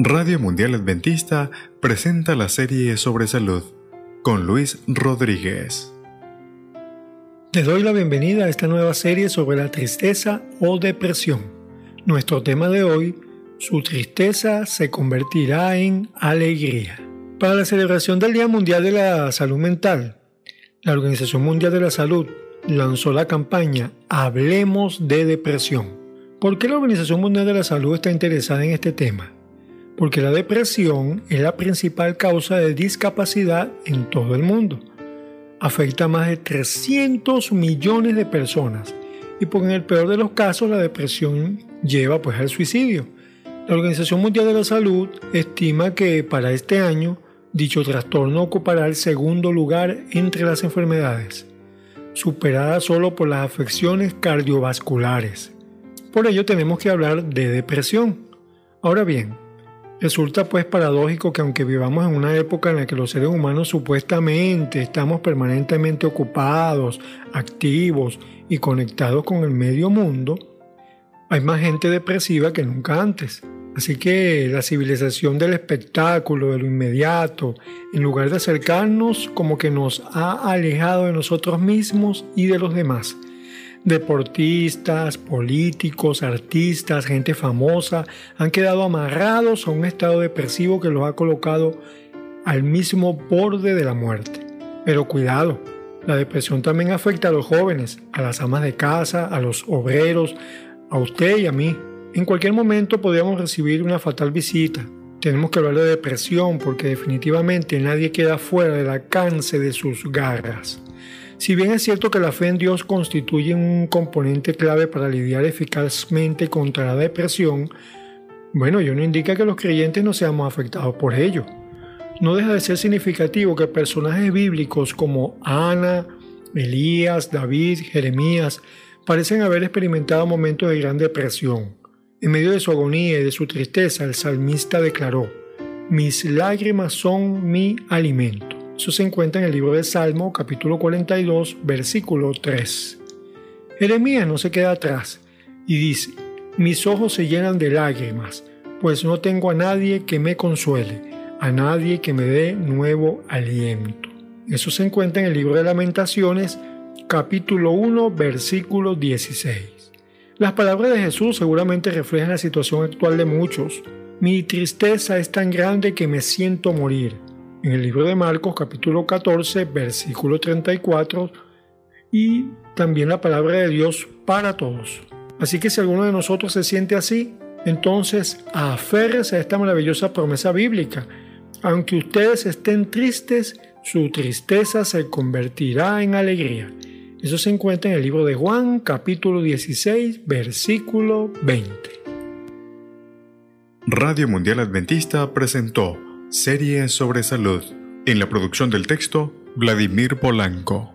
Radio Mundial Adventista presenta la serie sobre salud con Luis Rodríguez. Te doy la bienvenida a esta nueva serie sobre la tristeza o depresión. Nuestro tema de hoy, su tristeza se convertirá en alegría. Para la celebración del Día Mundial de la Salud Mental, la Organización Mundial de la Salud lanzó la campaña Hablemos de Depresión. ¿Por qué la Organización Mundial de la Salud está interesada en este tema? Porque la depresión es la principal causa de discapacidad en todo el mundo. Afecta a más de 300 millones de personas y por en el peor de los casos la depresión lleva pues al suicidio. La Organización Mundial de la Salud estima que para este año dicho trastorno ocupará el segundo lugar entre las enfermedades, superada solo por las afecciones cardiovasculares. Por ello tenemos que hablar de depresión. Ahora bien, Resulta pues paradójico que aunque vivamos en una época en la que los seres humanos supuestamente estamos permanentemente ocupados, activos y conectados con el medio mundo, hay más gente depresiva que nunca antes. Así que la civilización del espectáculo, de lo inmediato, en lugar de acercarnos, como que nos ha alejado de nosotros mismos y de los demás deportistas, políticos, artistas, gente famosa han quedado amarrados a un estado depresivo que los ha colocado al mismo borde de la muerte. Pero cuidado, la depresión también afecta a los jóvenes, a las amas de casa, a los obreros, a usted y a mí. En cualquier momento podríamos recibir una fatal visita. Tenemos que hablar de depresión porque definitivamente nadie queda fuera del alcance de sus garras. Si bien es cierto que la fe en Dios constituye un componente clave para lidiar eficazmente contra la depresión, bueno, ello no indica que los creyentes no seamos afectados por ello. No deja de ser significativo que personajes bíblicos como Ana, Elías, David, Jeremías parecen haber experimentado momentos de gran depresión. En medio de su agonía y de su tristeza, el salmista declaró, Mis lágrimas son mi alimento. Eso se encuentra en el libro de Salmo, capítulo 42, versículo 3. Jeremías no se queda atrás y dice, mis ojos se llenan de lágrimas, pues no tengo a nadie que me consuele, a nadie que me dé nuevo aliento. Eso se encuentra en el libro de Lamentaciones, capítulo 1, versículo 16. Las palabras de Jesús seguramente reflejan la situación actual de muchos. Mi tristeza es tan grande que me siento morir en el libro de Marcos capítulo 14 versículo 34 y también la palabra de Dios para todos. Así que si alguno de nosotros se siente así, entonces aférrese a esta maravillosa promesa bíblica. Aunque ustedes estén tristes, su tristeza se convertirá en alegría. Eso se encuentra en el libro de Juan capítulo 16 versículo 20. Radio Mundial Adventista presentó Serie sobre salud. En la producción del texto, Vladimir Polanco.